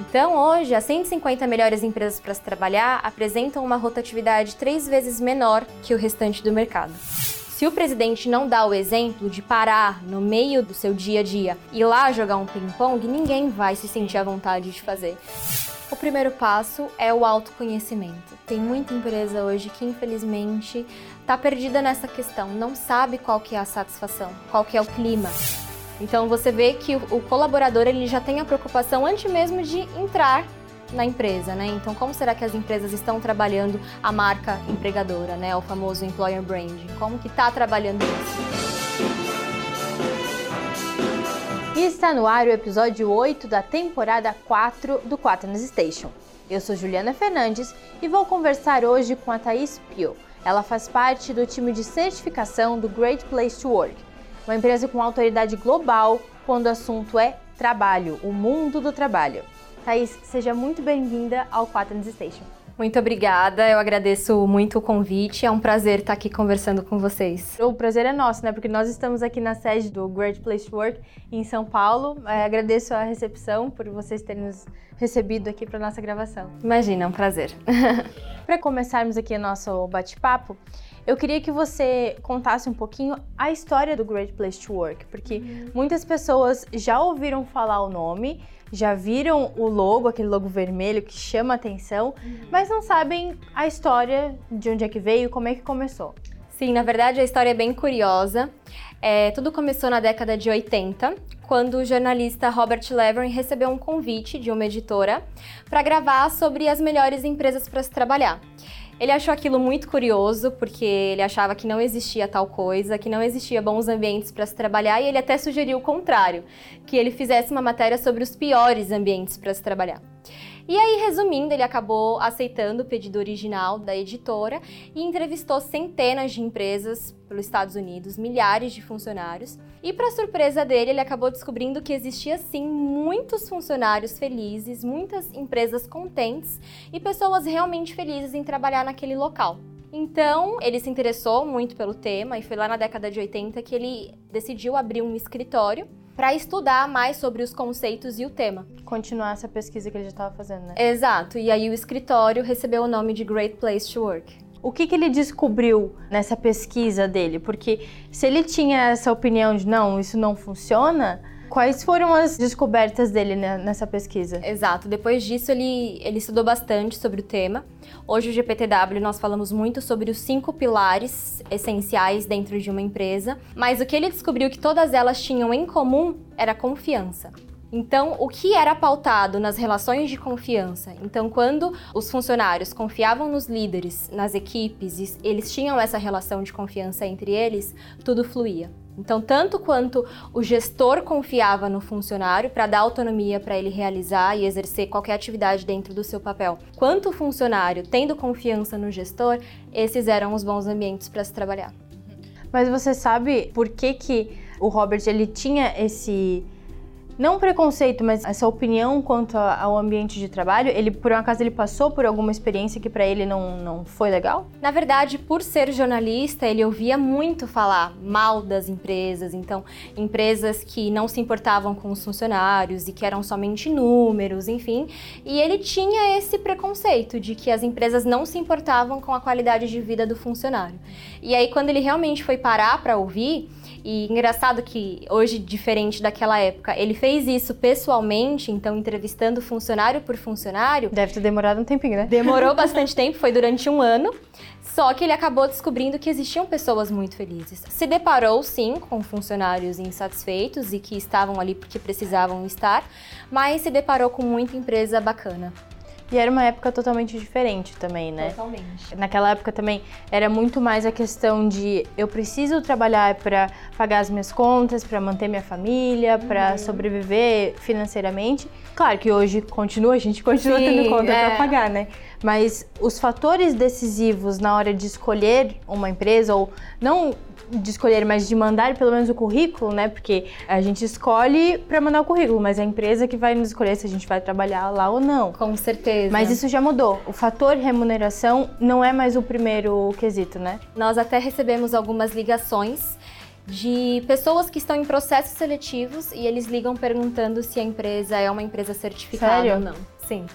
Então, hoje, as 150 melhores empresas para se trabalhar apresentam uma rotatividade três vezes menor que o restante do mercado. Se o presidente não dá o exemplo de parar no meio do seu dia a dia e lá jogar um ping-pong, ninguém vai se sentir à vontade de fazer. O primeiro passo é o autoconhecimento. Tem muita empresa hoje que, infelizmente, está perdida nessa questão, não sabe qual que é a satisfação, qual que é o clima. Então você vê que o colaborador ele já tem a preocupação antes mesmo de entrar na empresa, né? Então como será que as empresas estão trabalhando a marca empregadora, né? O famoso employer branding. Como que está trabalhando isso? E está no ar o episódio 8 da temporada 4 do Quaternos Station. Eu sou Juliana Fernandes e vou conversar hoje com a Thaís Pio. Ela faz parte do time de certificação do Great Place to Work uma empresa com autoridade global quando o assunto é trabalho, o mundo do trabalho. Thaís, seja muito bem-vinda ao Quaternos Station. Muito obrigada, eu agradeço muito o convite, é um prazer estar aqui conversando com vocês. O prazer é nosso, né? Porque nós estamos aqui na sede do Great Place to Work em São Paulo. É, agradeço a recepção por vocês terem nos recebido aqui para nossa gravação. Imagina, é um prazer. para começarmos aqui o nosso bate-papo, eu queria que você contasse um pouquinho a história do Great Place to Work, porque uhum. muitas pessoas já ouviram falar o nome, já viram o logo, aquele logo vermelho que chama atenção, uhum. mas não sabem a história de onde é que veio, como é que começou. Sim, na verdade a história é bem curiosa. É, tudo começou na década de 80, quando o jornalista Robert Levering recebeu um convite de uma editora para gravar sobre as melhores empresas para se trabalhar. Ele achou aquilo muito curioso, porque ele achava que não existia tal coisa, que não existia bons ambientes para se trabalhar, e ele até sugeriu o contrário, que ele fizesse uma matéria sobre os piores ambientes para se trabalhar. E aí, resumindo, ele acabou aceitando o pedido original da editora e entrevistou centenas de empresas pelos Estados Unidos, milhares de funcionários. E para surpresa dele, ele acabou descobrindo que existia sim muitos funcionários felizes, muitas empresas contentes e pessoas realmente felizes em trabalhar naquele local. Então, ele se interessou muito pelo tema e foi lá na década de 80 que ele decidiu abrir um escritório para estudar mais sobre os conceitos e o tema. Continuar essa pesquisa que ele já estava fazendo, né? Exato. E aí o escritório recebeu o nome de Great Place to Work. O que, que ele descobriu nessa pesquisa dele? Porque se ele tinha essa opinião de não, isso não funciona, Quais foram as descobertas dele nessa pesquisa? Exato. Depois disso, ele, ele estudou bastante sobre o tema. Hoje, o GPTW, nós falamos muito sobre os cinco pilares essenciais dentro de uma empresa, mas o que ele descobriu que todas elas tinham em comum era confiança. Então, o que era pautado nas relações de confiança? Então, quando os funcionários confiavam nos líderes, nas equipes, eles tinham essa relação de confiança entre eles, tudo fluía. Então, tanto quanto o gestor confiava no funcionário para dar autonomia para ele realizar e exercer qualquer atividade dentro do seu papel, quanto o funcionário tendo confiança no gestor, esses eram os bons ambientes para se trabalhar. Mas você sabe por que que o Robert ele tinha esse não preconceito, mas essa opinião quanto ao ambiente de trabalho, ele por um acaso ele passou por alguma experiência que para ele não, não foi legal? Na verdade, por ser jornalista, ele ouvia muito falar mal das empresas, então empresas que não se importavam com os funcionários e que eram somente números, enfim, e ele tinha esse preconceito de que as empresas não se importavam com a qualidade de vida do funcionário. E aí quando ele realmente foi parar para ouvir, e engraçado que hoje, diferente daquela época, ele fez isso pessoalmente, então entrevistando funcionário por funcionário. Deve ter demorado um tempinho, né? Demorou bastante tempo, foi durante um ano. Só que ele acabou descobrindo que existiam pessoas muito felizes. Se deparou, sim, com funcionários insatisfeitos e que estavam ali porque precisavam estar, mas se deparou com muita empresa bacana. E era uma época totalmente diferente também, né? Totalmente. Naquela época também era muito mais a questão de eu preciso trabalhar para pagar as minhas contas, para manter minha família, uhum. para sobreviver financeiramente. Claro que hoje continua, a gente continua Sim, tendo conta é. para pagar, né? Mas os fatores decisivos na hora de escolher uma empresa ou não de escolher, mas de mandar pelo menos o currículo, né? Porque a gente escolhe para mandar o currículo, mas é a empresa que vai nos escolher se a gente vai trabalhar lá ou não. Com certeza. Mas isso já mudou. O fator remuneração não é mais o primeiro quesito, né? Nós até recebemos algumas ligações de pessoas que estão em processos seletivos e eles ligam perguntando se a empresa é uma empresa certificada Sério? ou não. Sim.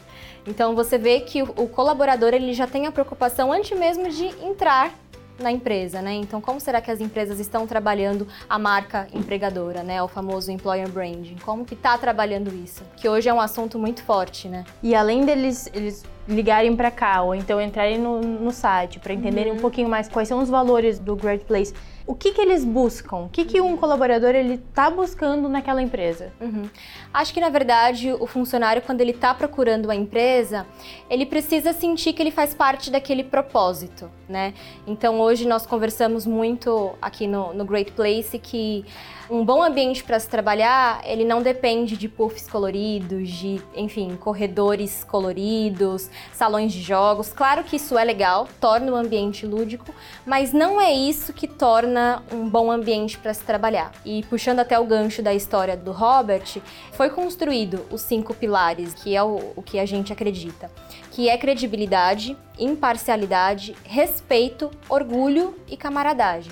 Então você vê que o, o colaborador ele já tem a preocupação antes mesmo de entrar na empresa, né? Então, como será que as empresas estão trabalhando a marca empregadora, né? O famoso employer branding. Como que tá trabalhando isso? Que hoje é um assunto muito forte, né? E além deles eles ligarem para cá ou então entrarem no, no site para entenderem um pouquinho mais quais são os valores do Great Place, o que, que eles buscam? O que, que um colaborador ele tá buscando naquela empresa? Uhum. Acho que na verdade o funcionário quando ele está procurando a empresa, ele precisa sentir que ele faz parte daquele propósito, né? Então hoje nós conversamos muito aqui no, no Great Place que um bom ambiente para se trabalhar, ele não depende de puffs coloridos, de, enfim, corredores coloridos, salões de jogos. Claro que isso é legal, torna o ambiente lúdico, mas não é isso que torna um bom ambiente para se trabalhar. E puxando até o gancho da história do Robert, foi construído os cinco pilares, que é o, o que a gente acredita, que é credibilidade, imparcialidade, respeito, orgulho e camaradagem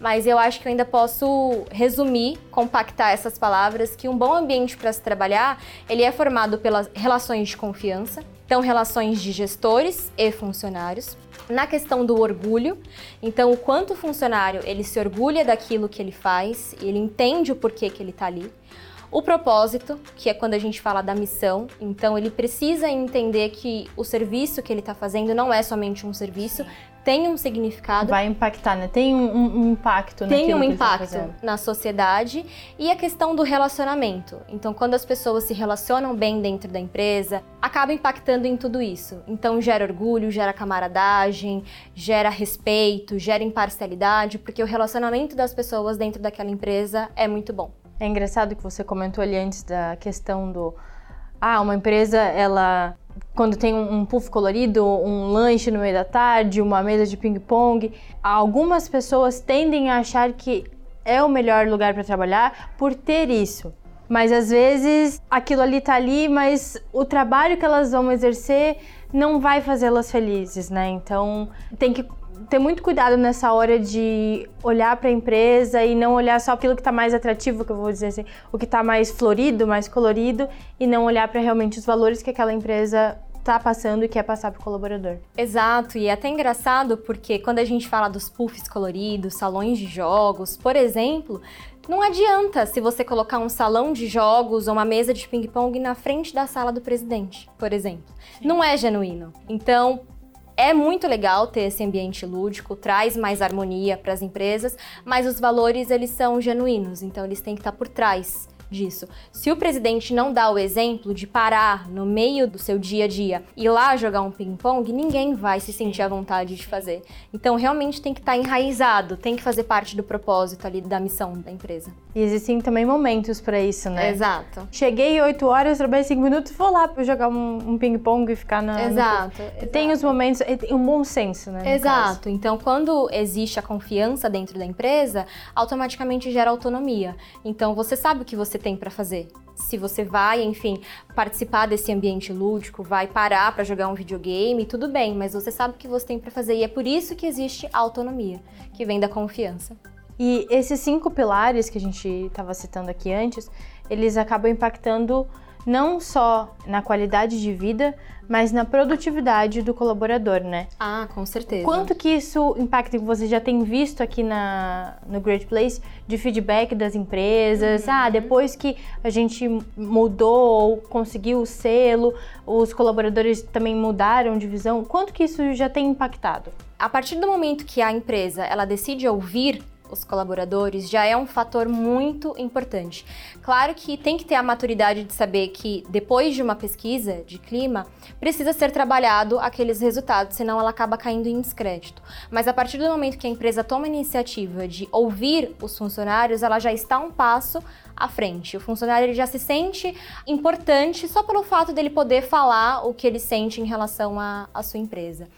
mas eu acho que eu ainda posso resumir, compactar essas palavras que um bom ambiente para se trabalhar, ele é formado pelas relações de confiança, então relações de gestores e funcionários, na questão do orgulho, então o quanto o funcionário ele se orgulha daquilo que ele faz, ele entende o porquê que ele está ali. O propósito, que é quando a gente fala da missão, então ele precisa entender que o serviço que ele está fazendo não é somente um serviço, tem um significado. Vai impactar, né? Tem um, um impacto Tem um tá impacto na sociedade e a questão do relacionamento. Então, quando as pessoas se relacionam bem dentro da empresa, acaba impactando em tudo isso. Então, gera orgulho, gera camaradagem, gera respeito, gera imparcialidade, porque o relacionamento das pessoas dentro daquela empresa é muito bom. É engraçado que você comentou ali antes da questão do ah, uma empresa ela quando tem um, puff colorido, um lanche no meio da tarde, uma mesa de ping-pong, algumas pessoas tendem a achar que é o melhor lugar para trabalhar por ter isso. Mas às vezes aquilo ali tá ali, mas o trabalho que elas vão exercer não vai fazê-las felizes, né? Então tem que ter muito cuidado nessa hora de olhar para a empresa e não olhar só aquilo que está mais atrativo, que eu vou dizer assim, o que está mais florido, mais colorido, e não olhar para realmente os valores que aquela empresa está passando e quer passar para o colaborador. Exato, e é até engraçado porque quando a gente fala dos puffs coloridos, salões de jogos, por exemplo, não adianta se você colocar um salão de jogos ou uma mesa de ping-pong na frente da sala do presidente, por exemplo. Não é genuíno. Então, é muito legal ter esse ambiente lúdico, traz mais harmonia para as empresas, mas os valores eles são genuínos, então eles têm que estar por trás disso. Se o presidente não dá o exemplo de parar no meio do seu dia a dia e lá jogar um ping-pong, ninguém vai se sentir à vontade de fazer. Então, realmente tem que estar enraizado, tem que fazer parte do propósito ali da missão da empresa. E existem também momentos para isso, né? Exato. Cheguei 8 horas, trabalhei 5 minutos, vou lá para jogar um, um ping-pong e ficar na. Exato, no... Tem os momentos, tem um bom senso, né? Exato. Então, quando existe a confiança dentro da empresa, automaticamente gera autonomia. Então, você sabe o que você tem para fazer. Se você vai, enfim, participar desse ambiente lúdico, vai parar para jogar um videogame, tudo bem, mas você sabe o que você tem para fazer e é por isso que existe a autonomia, que vem da confiança. E esses cinco pilares que a gente estava citando aqui antes, eles acabam impactando não só na qualidade de vida, mas na produtividade do colaborador, né? Ah, com certeza. Quanto que isso impacta que você já tem visto aqui na, no Great Place de feedback das empresas? Uhum. Ah, depois que a gente mudou ou conseguiu o selo, os colaboradores também mudaram de visão. Quanto que isso já tem impactado? A partir do momento que a empresa ela decide ouvir os colaboradores já é um fator muito importante. Claro que tem que ter a maturidade de saber que depois de uma pesquisa de clima, precisa ser trabalhado aqueles resultados, senão ela acaba caindo em descrédito. Mas a partir do momento que a empresa toma a iniciativa de ouvir os funcionários, ela já está um passo à frente. O funcionário ele já se sente importante só pelo fato dele poder falar o que ele sente em relação à sua empresa.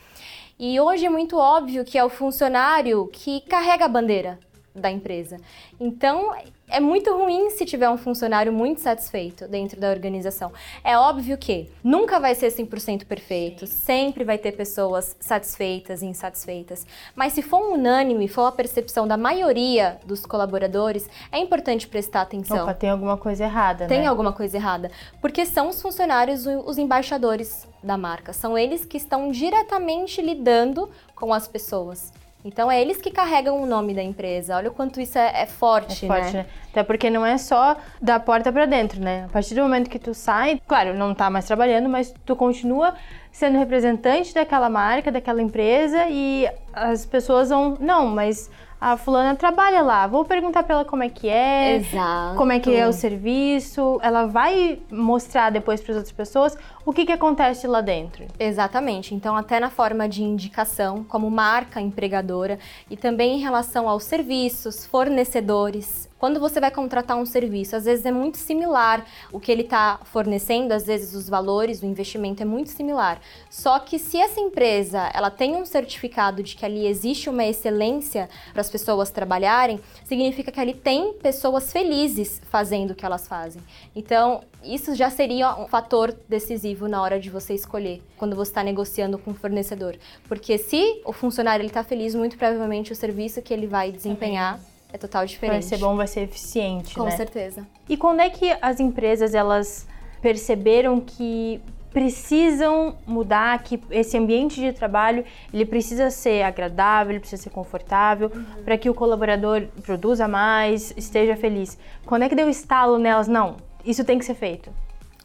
E hoje é muito óbvio que é o funcionário que carrega a bandeira da empresa. Então, é muito ruim se tiver um funcionário muito satisfeito dentro da organização. É óbvio que nunca vai ser 100% perfeito, sempre vai ter pessoas satisfeitas e insatisfeitas, mas se for unânime, for a percepção da maioria dos colaboradores, é importante prestar atenção. Opa, tem alguma coisa errada, Tem né? alguma coisa errada, porque são os funcionários os embaixadores da marca, são eles que estão diretamente lidando com as pessoas. Então é eles que carregam o nome da empresa. Olha o quanto isso é, é forte, É forte, né? né? Até porque não é só da porta para dentro, né? A partir do momento que tu sai, claro, não tá mais trabalhando, mas tu continua sendo representante daquela marca, daquela empresa e as pessoas vão, não, mas a fulana trabalha lá, vou perguntar pra ela como é que é, Exato. como é que é o serviço, ela vai mostrar depois para as outras pessoas o que que acontece lá dentro. Exatamente. Então, até na forma de indicação, como marca empregadora, e também em relação aos serviços, fornecedores. Quando você vai contratar um serviço, às vezes é muito similar o que ele está fornecendo, às vezes os valores, o investimento é muito similar. Só que se essa empresa ela tem um certificado de que ali existe uma excelência para as pessoas trabalharem, significa que ali tem pessoas felizes fazendo o que elas fazem. Então, isso já seria um fator decisivo na hora de você escolher, quando você está negociando com o fornecedor. Porque se o funcionário está feliz, muito provavelmente o serviço que ele vai desempenhar é total diferente. Vai ser bom, vai ser eficiente, Com né? certeza. E quando é que as empresas elas perceberam que precisam mudar, que esse ambiente de trabalho ele precisa ser agradável, ele precisa ser confortável, para que o colaborador produza mais, esteja feliz. Quando é que deu estalo nelas? Não, isso tem que ser feito.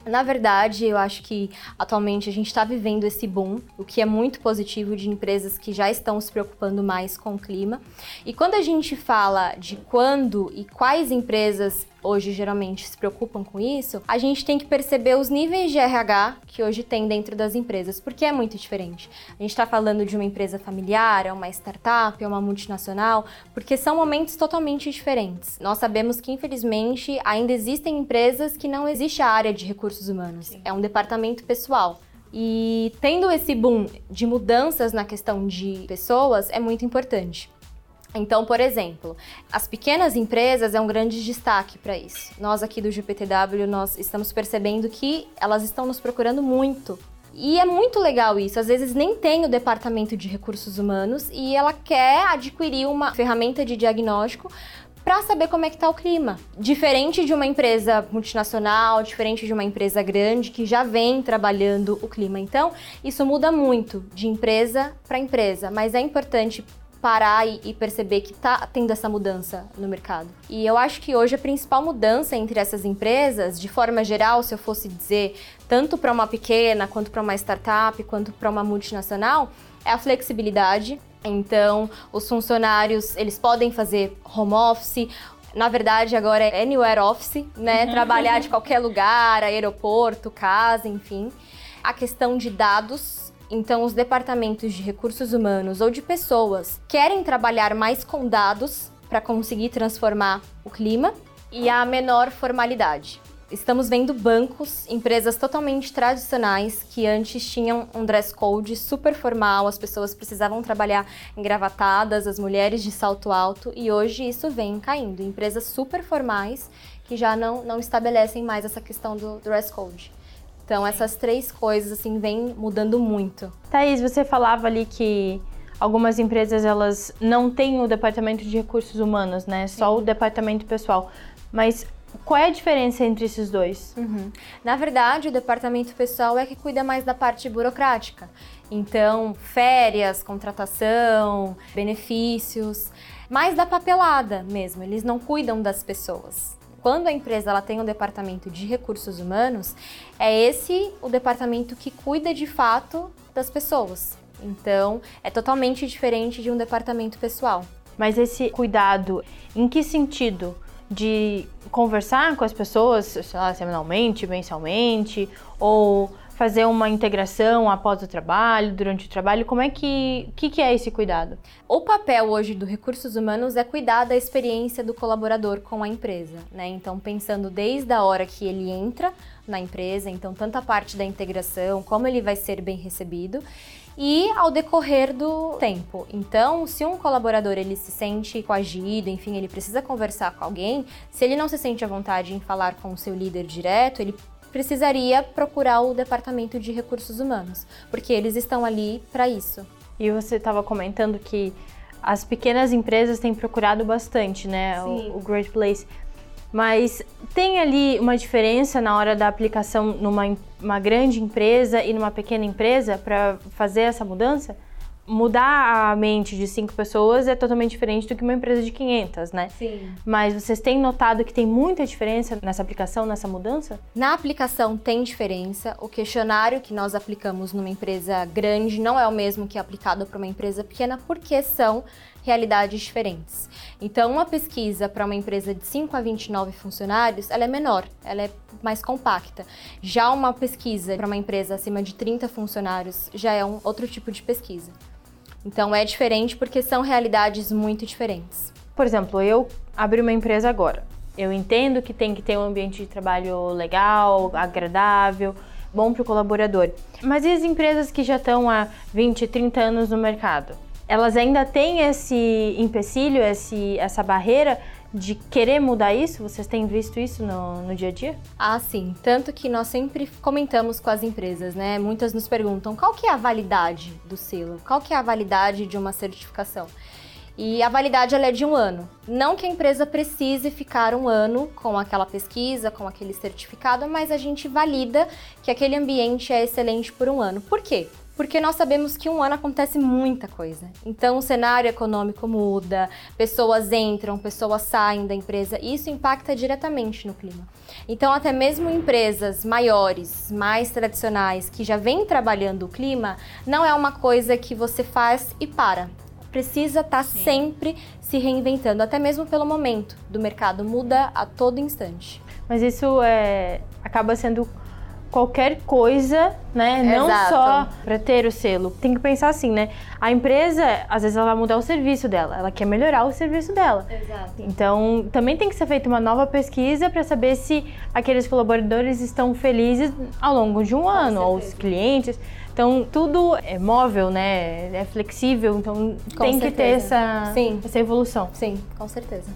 Na verdade, eu acho que atualmente a gente está vivendo esse boom, o que é muito positivo de empresas que já estão se preocupando mais com o clima. E quando a gente fala de quando e quais empresas hoje geralmente se preocupam com isso, a gente tem que perceber os níveis de RH que hoje tem dentro das empresas, porque é muito diferente. A gente está falando de uma empresa familiar, é uma startup, é uma multinacional, porque são momentos totalmente diferentes. Nós sabemos que, infelizmente, ainda existem empresas que não existe a área de recursos humanos, é um departamento pessoal. E tendo esse boom de mudanças na questão de pessoas é muito importante. Então, por exemplo, as pequenas empresas é um grande destaque para isso. Nós aqui do GPTW, nós estamos percebendo que elas estão nos procurando muito. E é muito legal isso. Às vezes nem tem o departamento de recursos humanos e ela quer adquirir uma ferramenta de diagnóstico para saber como é que tá o clima. Diferente de uma empresa multinacional, diferente de uma empresa grande que já vem trabalhando o clima. Então, isso muda muito de empresa para empresa, mas é importante parar e, e, perceber que está tendo essa mudança no mercado. E eu acho que hoje a principal mudança entre essas empresas, de forma geral, se eu fosse dizer, tanto para uma pequena, quanto para uma startup, quanto para uma multinacional, é a flexibilidade. Então, os funcionários, eles podem fazer home office, na verdade, agora é anywhere office, né? Uhum. Trabalhar de qualquer lugar, aeroporto, casa, enfim. A questão de dados então, os departamentos de recursos humanos ou de pessoas querem trabalhar mais com dados para conseguir transformar o clima e a menor formalidade. Estamos vendo bancos, empresas totalmente tradicionais que antes tinham um dress code super formal, as pessoas precisavam trabalhar engravatadas, as mulheres de salto alto, e hoje isso vem caindo. Empresas super formais que já não, não estabelecem mais essa questão do dress code. Então, essas três coisas, assim, vêm mudando muito. Thaís, você falava ali que algumas empresas, elas não têm o departamento de recursos humanos, né? Sim. Só o departamento pessoal. Mas qual é a diferença entre esses dois? Uhum. Na verdade, o departamento pessoal é que cuida mais da parte burocrática. Então, férias, contratação, benefícios, mais da papelada mesmo. Eles não cuidam das pessoas quando a empresa ela tem um departamento de recursos humanos, é esse o departamento que cuida de fato das pessoas. Então, é totalmente diferente de um departamento pessoal. Mas esse cuidado, em que sentido? De conversar com as pessoas, sei lá, semanalmente, mensalmente, ou fazer uma integração após o trabalho, durante o trabalho? Como é que, que, que é esse cuidado? O papel hoje do recursos humanos é cuidar da experiência do colaborador com a empresa, né? Então, pensando desde a hora que ele entra na empresa, então tanto a parte da integração, como ele vai ser bem recebido, e ao decorrer do tempo. Então, se um colaborador ele se sente coagido, enfim, ele precisa conversar com alguém, se ele não se sente à vontade em falar com o seu líder direto, ele precisaria procurar o departamento de recursos humanos, porque eles estão ali para isso. E você estava comentando que as pequenas empresas têm procurado bastante, né, o, o Great Place. Mas tem ali uma diferença na hora da aplicação numa uma grande empresa e numa pequena empresa para fazer essa mudança? Mudar a mente de cinco pessoas é totalmente diferente do que uma empresa de 500, né? Sim. Mas vocês têm notado que tem muita diferença nessa aplicação, nessa mudança? Na aplicação tem diferença. O questionário que nós aplicamos numa empresa grande não é o mesmo que é aplicado para uma empresa pequena, porque são realidades diferentes. Então, uma pesquisa para uma empresa de 5 a 29 funcionários, ela é menor, ela é mais compacta. Já uma pesquisa para uma empresa acima de 30 funcionários já é um outro tipo de pesquisa. Então, é diferente porque são realidades muito diferentes. Por exemplo, eu abri uma empresa agora. Eu entendo que tem que ter um ambiente de trabalho legal, agradável, bom para o colaborador. Mas e as empresas que já estão há 20, 30 anos no mercado? elas ainda têm esse empecilho, esse, essa barreira de querer mudar isso? Vocês têm visto isso no, no dia a dia? Ah, sim. Tanto que nós sempre comentamos com as empresas, né? Muitas nos perguntam qual que é a validade do selo, qual que é a validade de uma certificação. E a validade ela é de um ano. Não que a empresa precise ficar um ano com aquela pesquisa, com aquele certificado, mas a gente valida que aquele ambiente é excelente por um ano. Por quê? Porque nós sabemos que um ano acontece muita coisa. Então o cenário econômico muda, pessoas entram, pessoas saem da empresa, e isso impacta diretamente no clima. Então até mesmo empresas maiores, mais tradicionais, que já vêm trabalhando o clima, não é uma coisa que você faz e para. Precisa estar tá sempre se reinventando, até mesmo pelo momento do mercado, muda a todo instante. Mas isso é, acaba sendo qualquer coisa, né? Não só para ter o selo. Tem que pensar assim, né? A empresa, às vezes, ela vai mudar o serviço dela, ela quer melhorar o serviço dela. Exato. Então, também tem que ser feita uma nova pesquisa para saber se aqueles colaboradores estão felizes ao longo de um Com ano, certeza. ou os clientes. Então, tudo é móvel, né? É flexível, então com tem certeza. que ter essa, Sim. essa evolução. Sim, com certeza.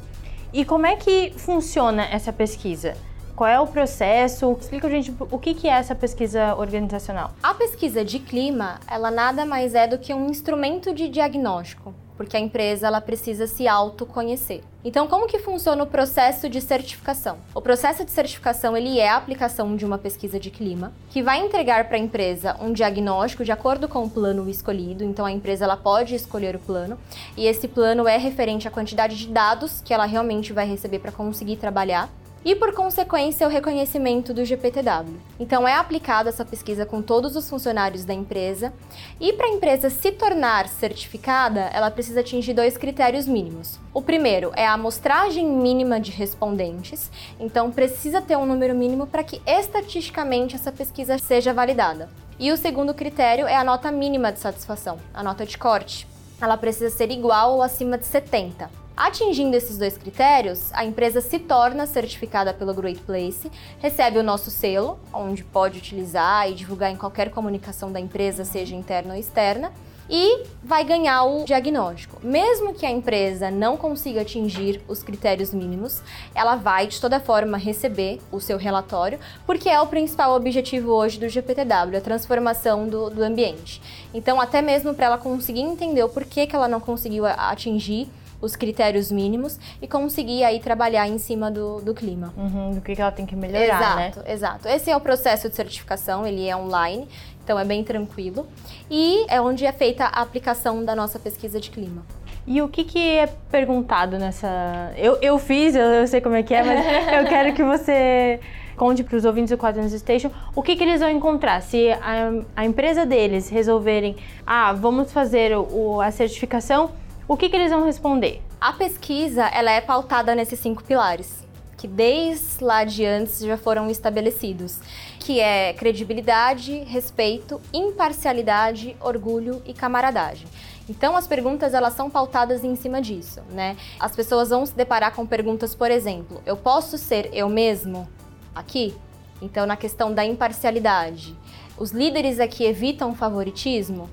E como é que funciona essa pesquisa? Qual é o processo? Explica a gente o que é essa pesquisa organizacional. A pesquisa de clima, ela nada mais é do que um instrumento de diagnóstico, porque a empresa ela precisa se autoconhecer. Então, como que funciona o processo de certificação? O processo de certificação ele é a aplicação de uma pesquisa de clima que vai entregar para a empresa um diagnóstico de acordo com o plano escolhido. Então, a empresa ela pode escolher o plano e esse plano é referente à quantidade de dados que ela realmente vai receber para conseguir trabalhar e, por consequência, o reconhecimento do GPTW. Então, é aplicada essa pesquisa com todos os funcionários da empresa e, para a empresa se tornar certificada, ela precisa atingir dois critérios mínimos. O primeiro é a amostragem mínima de respondentes, então precisa ter um número mínimo para que estatisticamente essa pesquisa seja validada. E o segundo critério é a nota mínima de satisfação, a nota de corte. Ela precisa ser igual ou acima de 70. Atingindo esses dois critérios, a empresa se torna certificada pelo Great Place, recebe o nosso selo, onde pode utilizar e divulgar em qualquer comunicação da empresa, seja interna ou externa, e vai ganhar o diagnóstico. Mesmo que a empresa não consiga atingir os critérios mínimos, ela vai de toda forma receber o seu relatório, porque é o principal objetivo hoje do GPTW, a transformação do, do ambiente. Então, até mesmo para ela conseguir entender o porquê que ela não conseguiu atingir os critérios mínimos e conseguir aí trabalhar em cima do, do clima. Uhum, do que ela tem que melhorar, exato, né? Exato, exato. Esse é o processo de certificação, ele é online, então é bem tranquilo. E é onde é feita a aplicação da nossa pesquisa de clima. E o que, que é perguntado nessa. Eu, eu fiz, eu, eu sei como é que é, mas eu quero que você conte para os ouvintes do Quadrants Station o que, que eles vão encontrar. Se a, a empresa deles resolverem, ah, vamos fazer o, a certificação o que, que eles vão responder? A pesquisa ela é pautada nesses cinco pilares que desde lá de antes já foram estabelecidos, que é credibilidade, respeito, imparcialidade, orgulho e camaradagem. Então as perguntas elas são pautadas em cima disso, né? As pessoas vão se deparar com perguntas, por exemplo, eu posso ser eu mesmo aqui? Então na questão da imparcialidade, os líderes aqui evitam favoritismo?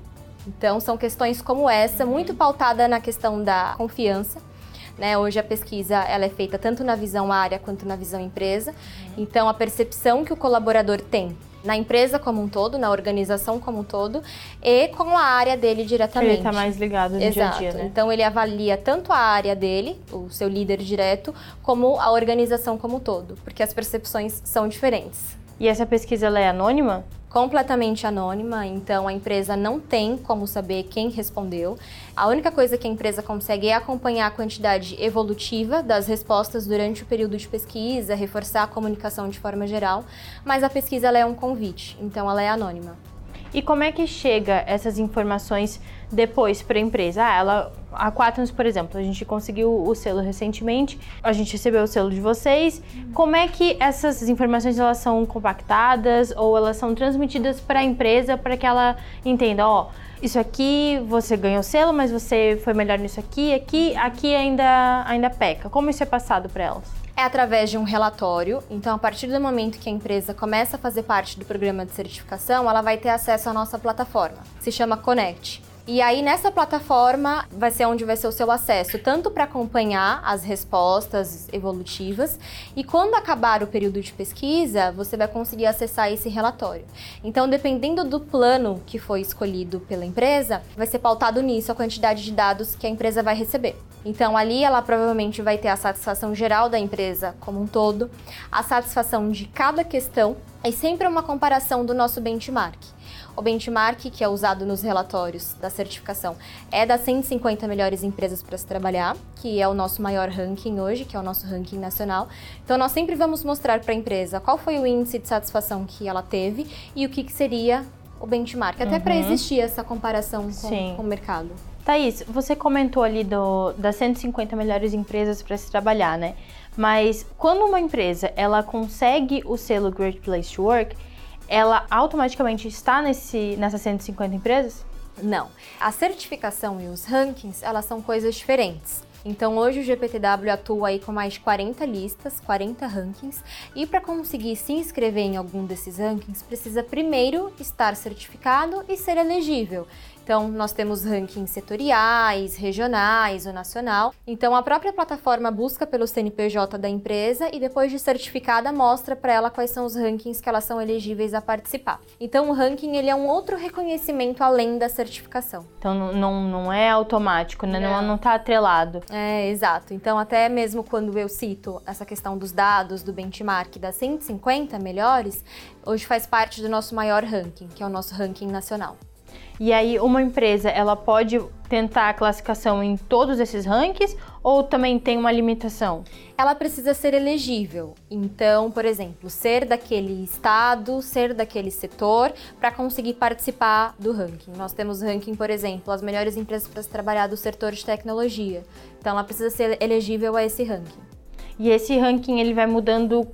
Então são questões como essa, muito pautada na questão da confiança. Né? Hoje a pesquisa ela é feita tanto na visão área quanto na visão empresa. Então a percepção que o colaborador tem na empresa como um todo, na organização como um todo e com a área dele diretamente. Ele está mais ligado no Exato. dia a dia, né? Então ele avalia tanto a área dele, o seu líder direto, como a organização como um todo, porque as percepções são diferentes. E essa pesquisa é anônima? completamente anônima, então a empresa não tem como saber quem respondeu. A única coisa que a empresa consegue é acompanhar a quantidade evolutiva das respostas durante o período de pesquisa, reforçar a comunicação de forma geral, mas a pesquisa é um convite, então ela é anônima. E como é que chega essas informações depois para a empresa? Ah, ela, a Quaternos, por exemplo, a gente conseguiu o selo recentemente, a gente recebeu o selo de vocês. Como é que essas informações elas são compactadas ou elas são transmitidas para a empresa para que ela entenda, ó, isso aqui você ganhou selo, mas você foi melhor nisso aqui, aqui, aqui ainda ainda peca. Como isso é passado para elas? É através de um relatório. Então, a partir do momento que a empresa começa a fazer parte do programa de certificação, ela vai ter acesso à nossa plataforma. Se chama Connect. E aí nessa plataforma vai ser onde vai ser o seu acesso, tanto para acompanhar as respostas evolutivas e quando acabar o período de pesquisa, você vai conseguir acessar esse relatório. Então, dependendo do plano que foi escolhido pela empresa, vai ser pautado nisso a quantidade de dados que a empresa vai receber. Então, ali ela provavelmente vai ter a satisfação geral da empresa como um todo, a satisfação de cada questão e sempre uma comparação do nosso benchmark. O benchmark que é usado nos relatórios da certificação é das 150 melhores empresas para se trabalhar, que é o nosso maior ranking hoje, que é o nosso ranking nacional. Então nós sempre vamos mostrar para a empresa qual foi o índice de satisfação que ela teve e o que, que seria o benchmark, até uhum. para existir essa comparação com, com, o mercado. Thaís, você comentou ali do, das 150 melhores empresas para se trabalhar, né? Mas quando uma empresa ela consegue o selo Great Place to Work, ela automaticamente está nesse, nessas 150 empresas? Não. A certificação e os rankings, elas são coisas diferentes. Então hoje o GPTW atua aí com mais de 40 listas, 40 rankings, e para conseguir se inscrever em algum desses rankings, precisa primeiro estar certificado e ser elegível. Então, nós temos rankings setoriais, regionais ou nacional. Então, a própria plataforma busca pelo CNPJ da empresa e depois de certificada mostra para ela quais são os rankings que elas são elegíveis a participar. Então, o ranking ele é um outro reconhecimento além da certificação. Então, não, não é automático, né? Não, não está atrelado. É, exato. Então, até mesmo quando eu cito essa questão dos dados, do benchmark das 150 melhores, hoje faz parte do nosso maior ranking, que é o nosso ranking nacional. E aí uma empresa, ela pode tentar a classificação em todos esses rankings ou também tem uma limitação? Ela precisa ser elegível. Então, por exemplo, ser daquele estado, ser daquele setor para conseguir participar do ranking. Nós temos ranking, por exemplo, as melhores empresas para se trabalhar do setor de tecnologia. Então, ela precisa ser elegível a esse ranking. E esse ranking ele vai mudando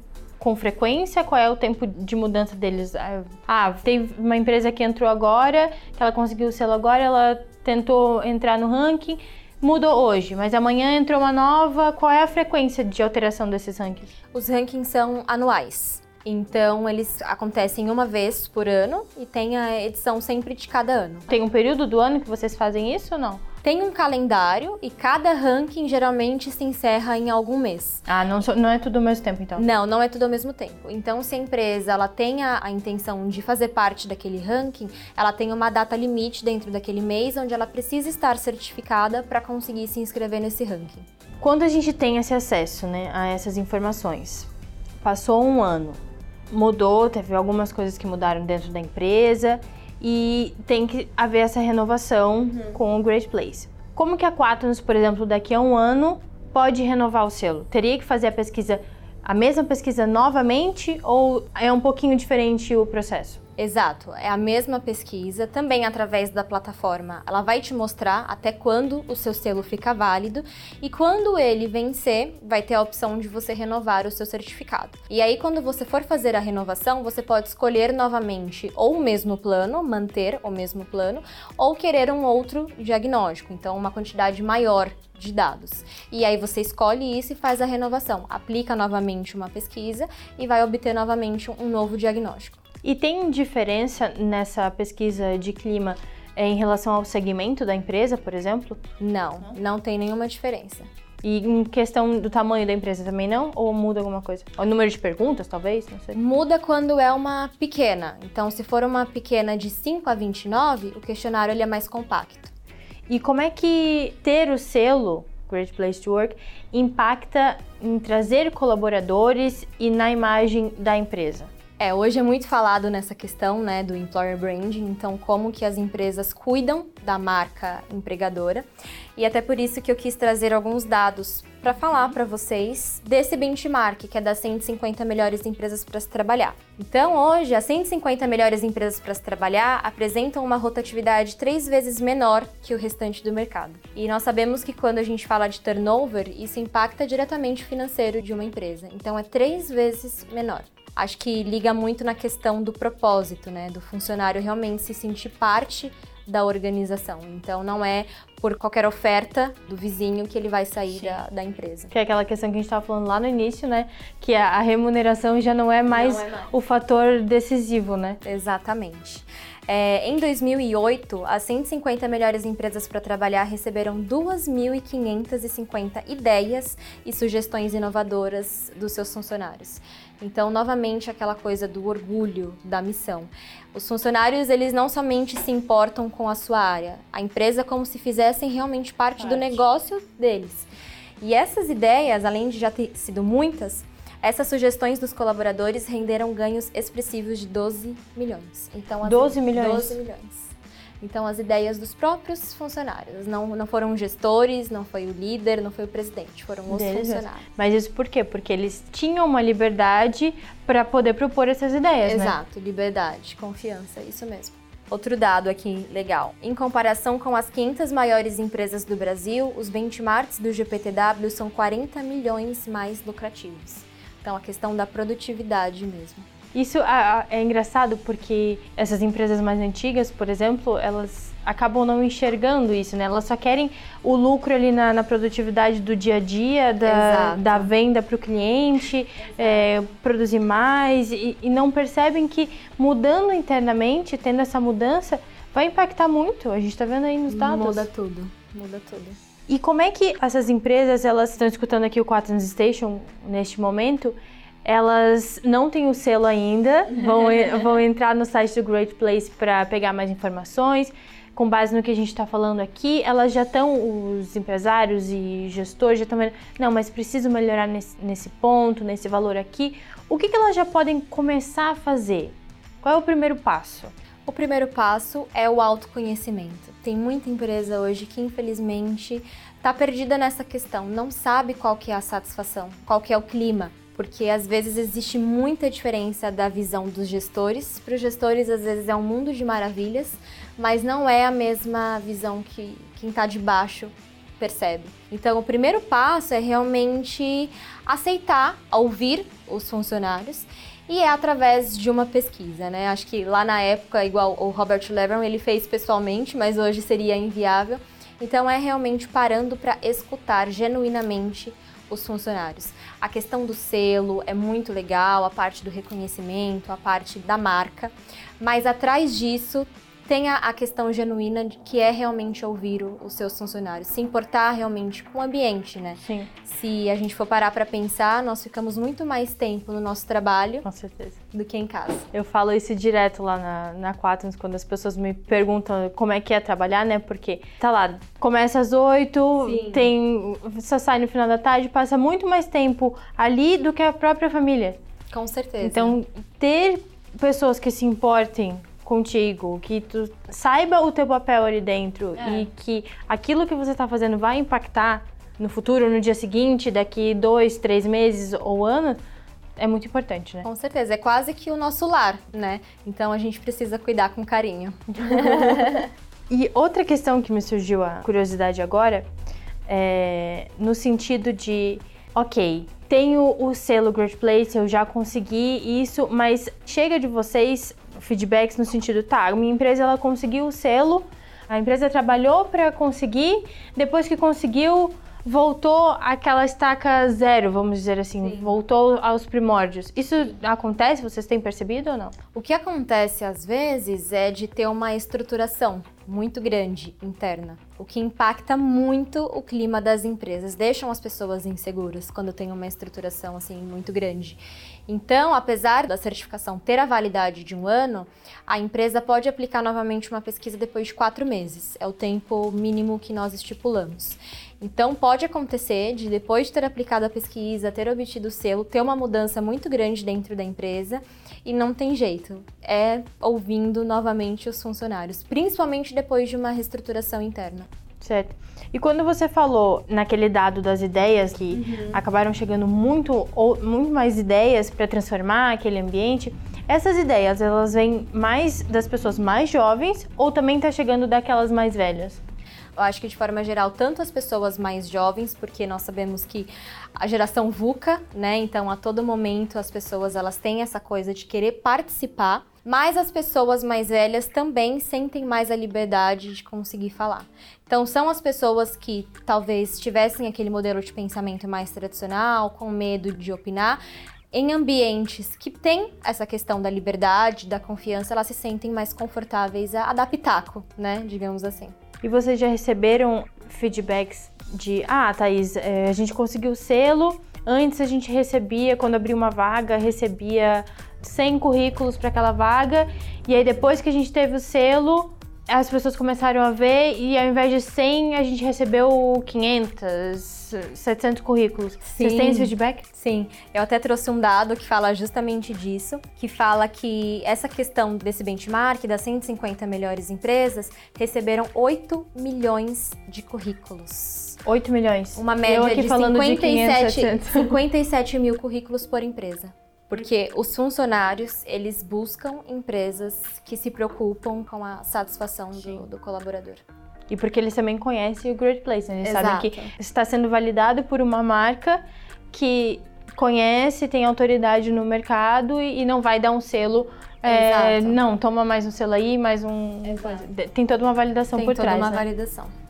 com frequência? Qual é o tempo de mudança deles? Ah, tem uma empresa que entrou agora, que ela conseguiu o selo agora, ela tentou entrar no ranking, mudou hoje, mas amanhã entrou uma nova. Qual é a frequência de alteração desses rankings? Os rankings são anuais. Então, eles acontecem uma vez por ano e tem a edição sempre de cada ano. Tem um período do ano que vocês fazem isso ou não? Tem um calendário e cada ranking geralmente se encerra em algum mês. Ah, não, não é tudo ao mesmo tempo, então? Não, não é tudo ao mesmo tempo. Então, se a empresa ela tem a, a intenção de fazer parte daquele ranking, ela tem uma data limite dentro daquele mês onde ela precisa estar certificada para conseguir se inscrever nesse ranking. Quando a gente tem esse acesso né, a essas informações, passou um ano, mudou, teve algumas coisas que mudaram dentro da empresa e tem que haver essa renovação uhum. com o Great Place. Como que a Quaternos, por exemplo, daqui a um ano pode renovar o selo? Teria que fazer a pesquisa, a mesma pesquisa novamente ou é um pouquinho diferente o processo? Exato, é a mesma pesquisa, também através da plataforma. Ela vai te mostrar até quando o seu selo fica válido e quando ele vencer, vai ter a opção de você renovar o seu certificado. E aí, quando você for fazer a renovação, você pode escolher novamente ou o mesmo plano, manter o mesmo plano, ou querer um outro diagnóstico, então uma quantidade maior de dados. E aí você escolhe isso e faz a renovação, aplica novamente uma pesquisa e vai obter novamente um novo diagnóstico. E tem diferença nessa pesquisa de clima é, em relação ao segmento da empresa, por exemplo? Não, não tem nenhuma diferença. E em questão do tamanho da empresa também não? Ou muda alguma coisa? O número de perguntas, talvez? Não sei. Muda quando é uma pequena. Então, se for uma pequena de 5 a 29, o questionário ele é mais compacto. E como é que ter o selo Great Place to Work impacta em trazer colaboradores e na imagem da empresa? É, hoje é muito falado nessa questão, né, do employer branding, então como que as empresas cuidam da marca empregadora. E até por isso que eu quis trazer alguns dados para falar para vocês desse benchmark, que é das 150 melhores empresas para se trabalhar. Então, hoje, as 150 melhores empresas para se trabalhar apresentam uma rotatividade três vezes menor que o restante do mercado. E nós sabemos que quando a gente fala de turnover, isso impacta diretamente o financeiro de uma empresa. Então, é três vezes menor acho que liga muito na questão do propósito, né? Do funcionário realmente se sentir parte da organização. Então não é por qualquer oferta do vizinho que ele vai sair da, da, empresa. Que é aquela questão que a gente estava falando lá no início, né? Que a, a remuneração já não é, mais, não é mais o fator decisivo, né? Exatamente. É, em 2008, as 150 melhores empresas para trabalhar receberam 2.550 ideias e sugestões inovadoras dos seus funcionários. Então, novamente, aquela coisa do orgulho da missão. Os funcionários, eles não somente se importam com a sua área, a empresa é como se fizessem realmente parte, parte. do negócio deles. E essas ideias, além de já ter sido muitas, essas sugestões dos colaboradores renderam ganhos expressivos de 12 milhões. Então, 12 milhões? 12 milhões. Então, as ideias dos próprios funcionários. Não, não foram gestores, não foi o líder, não foi o presidente, foram os Deles funcionários. Mesmo. Mas isso por quê? Porque eles tinham uma liberdade para poder propor essas ideias, Exato, né? Exato, liberdade, confiança, isso mesmo. Outro dado aqui legal. Em comparação com as 500 maiores empresas do Brasil, os benchmarks do GPTW são 40 milhões mais lucrativos. Então, a questão da produtividade mesmo. Isso é engraçado porque essas empresas mais antigas, por exemplo, elas acabam não enxergando isso, né? Elas só querem o lucro ali na, na produtividade do dia a dia, da, da venda para o cliente, é, produzir mais e, e não percebem que mudando internamente, tendo essa mudança, vai impactar muito. A gente está vendo aí nos dados. Muda tudo, muda tudo. E como é que essas empresas, elas estão escutando aqui o Quaternos Station neste momento, elas não têm o selo ainda, vão, vão entrar no site do Great Place para pegar mais informações. Com base no que a gente está falando aqui, elas já estão, os empresários e gestores já estão não, mas preciso melhorar nesse, nesse ponto, nesse valor aqui. O que, que elas já podem começar a fazer? Qual é o primeiro passo? O primeiro passo é o autoconhecimento. Tem muita empresa hoje que, infelizmente, está perdida nessa questão, não sabe qual que é a satisfação, qual que é o clima porque às vezes existe muita diferença da visão dos gestores. Para os gestores, às vezes é um mundo de maravilhas, mas não é a mesma visão que quem está de baixo percebe. Então, o primeiro passo é realmente aceitar, ouvir os funcionários e é através de uma pesquisa, né? Acho que lá na época, igual o Robert Levin, ele fez pessoalmente, mas hoje seria inviável. Então, é realmente parando para escutar genuinamente os funcionários. A questão do selo é muito legal, a parte do reconhecimento, a parte da marca, mas atrás disso tem a, questão genuína de que é realmente ouvir o, os seus funcionários, se importar realmente com o ambiente, né? Sim. Se a gente for parar para pensar, nós ficamos muito mais tempo no nosso trabalho com certeza. do que em casa. Eu falo isso direto lá na, na Quaternos, quando as pessoas me perguntam como é que é trabalhar, né? Porque tá lá, começa às oito, tem só sai no final da tarde, passa muito mais tempo ali do que a própria família. Com certeza. Então, ter pessoas que se importem contigo, que tu saiba o teu papel ali dentro é. e que aquilo que você está fazendo vai impactar no futuro, no dia seguinte, daqui dois, três meses ou ano, é muito importante, né? Com certeza, é quase que o nosso lar, né? Então a gente precisa cuidar com carinho. e outra questão que me surgiu a curiosidade agora é no sentido de, ok, tenho o selo Great Place, eu já consegui isso, mas chega de vocês feedbacks no sentido, tá, minha empresa ela conseguiu o selo, a empresa trabalhou para conseguir, depois que conseguiu, voltou àquela estaca zero, vamos dizer assim, Sim. voltou aos primórdios. Isso acontece? Vocês têm percebido ou não? O que acontece às vezes é de ter uma estruturação muito grande interna, o que impacta muito o clima das empresas, deixam as pessoas inseguras quando tem uma estruturação assim muito grande. Então, apesar da certificação ter a validade de um ano, a empresa pode aplicar novamente uma pesquisa depois de quatro meses. É o tempo mínimo que nós estipulamos. Então, pode acontecer de, depois de ter aplicado a pesquisa, ter obtido o selo, ter uma mudança muito grande dentro da empresa e não tem jeito. É ouvindo novamente os funcionários, principalmente depois de uma reestruturação interna. Certo. E quando você falou naquele dado das ideias que uhum. acabaram chegando muito ou muito mais ideias para transformar aquele ambiente, essas ideias elas vêm mais das pessoas mais jovens ou também está chegando daquelas mais velhas? Eu acho que de forma geral, tanto as pessoas mais jovens, porque nós sabemos que a geração VUCA, né? Então, a todo momento as pessoas elas têm essa coisa de querer participar, mas as pessoas mais velhas também sentem mais a liberdade de conseguir falar. Então, são as pessoas que talvez tivessem aquele modelo de pensamento mais tradicional, com medo de opinar, em ambientes que têm essa questão da liberdade, da confiança, elas se sentem mais confortáveis a pitaco, né? Digamos assim. E vocês já receberam feedbacks de, ah, Thaís, é, a gente conseguiu o selo, antes a gente recebia, quando abria uma vaga, recebia 100 currículos para aquela vaga, e aí depois que a gente teve o selo, as pessoas começaram a ver e ao invés de 100, a gente recebeu 500, 700 currículos. Sim. Vocês têm esse feedback? Sim. Eu até trouxe um dado que fala justamente disso, que fala que essa questão desse benchmark das 150 melhores empresas receberam 8 milhões de currículos. 8 milhões. Uma média de, falando 57, de 500, 57 mil currículos por empresa. Porque os funcionários, eles buscam empresas que se preocupam com a satisfação do, do colaborador. E porque eles também conhecem o Great Place, né? eles Exato. sabem que está sendo validado por uma marca que conhece, tem autoridade no mercado e, e não vai dar um selo. É, não, toma mais um selo aí, mais um. Exato. Tem toda uma validação tem por trás. Tem toda uma né? validação.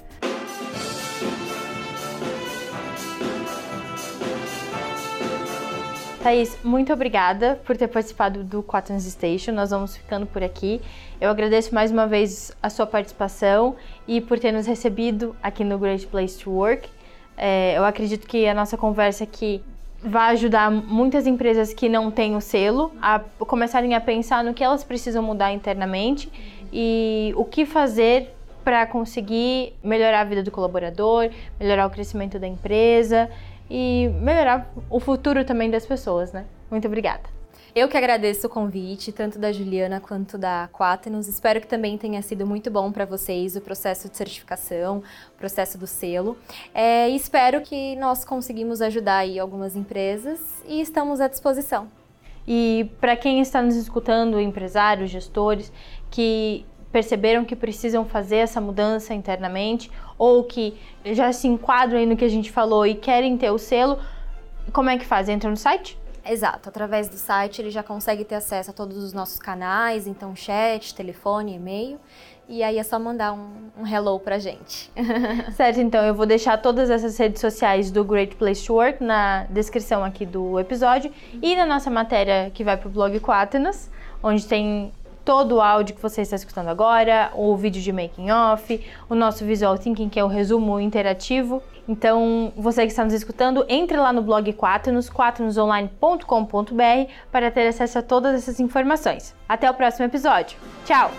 Thaís, muito obrigada por ter participado do Quaterns Station. Nós vamos ficando por aqui. Eu agradeço mais uma vez a sua participação e por ter nos recebido aqui no Great Place to Work. É, eu acredito que a nossa conversa aqui vai ajudar muitas empresas que não têm o selo a começarem a pensar no que elas precisam mudar internamente e o que fazer para conseguir melhorar a vida do colaborador, melhorar o crescimento da empresa e melhorar o futuro também das pessoas, né? Muito obrigada. Eu que agradeço o convite, tanto da Juliana quanto da Quaternos. Espero que também tenha sido muito bom para vocês o processo de certificação, o processo do selo. É, espero que nós conseguimos ajudar aí algumas empresas e estamos à disposição. E para quem está nos escutando, empresários, gestores, que perceberam que precisam fazer essa mudança internamente ou que já se enquadram aí no que a gente falou e querem ter o selo, como é que faz? Entra no site? Exato, através do site ele já consegue ter acesso a todos os nossos canais, então chat, telefone, e-mail. E aí é só mandar um, um hello pra gente. certo, então eu vou deixar todas essas redes sociais do Great Place to Work na descrição aqui do episódio e na nossa matéria que vai pro blog Quaternos, onde tem todo o áudio que você está escutando agora, o vídeo de making off, o nosso visual thinking que é o resumo interativo. Então, você que está nos escutando, entre lá no blog Quaternos, quaternosonline.com.br para ter acesso a todas essas informações. Até o próximo episódio. Tchau.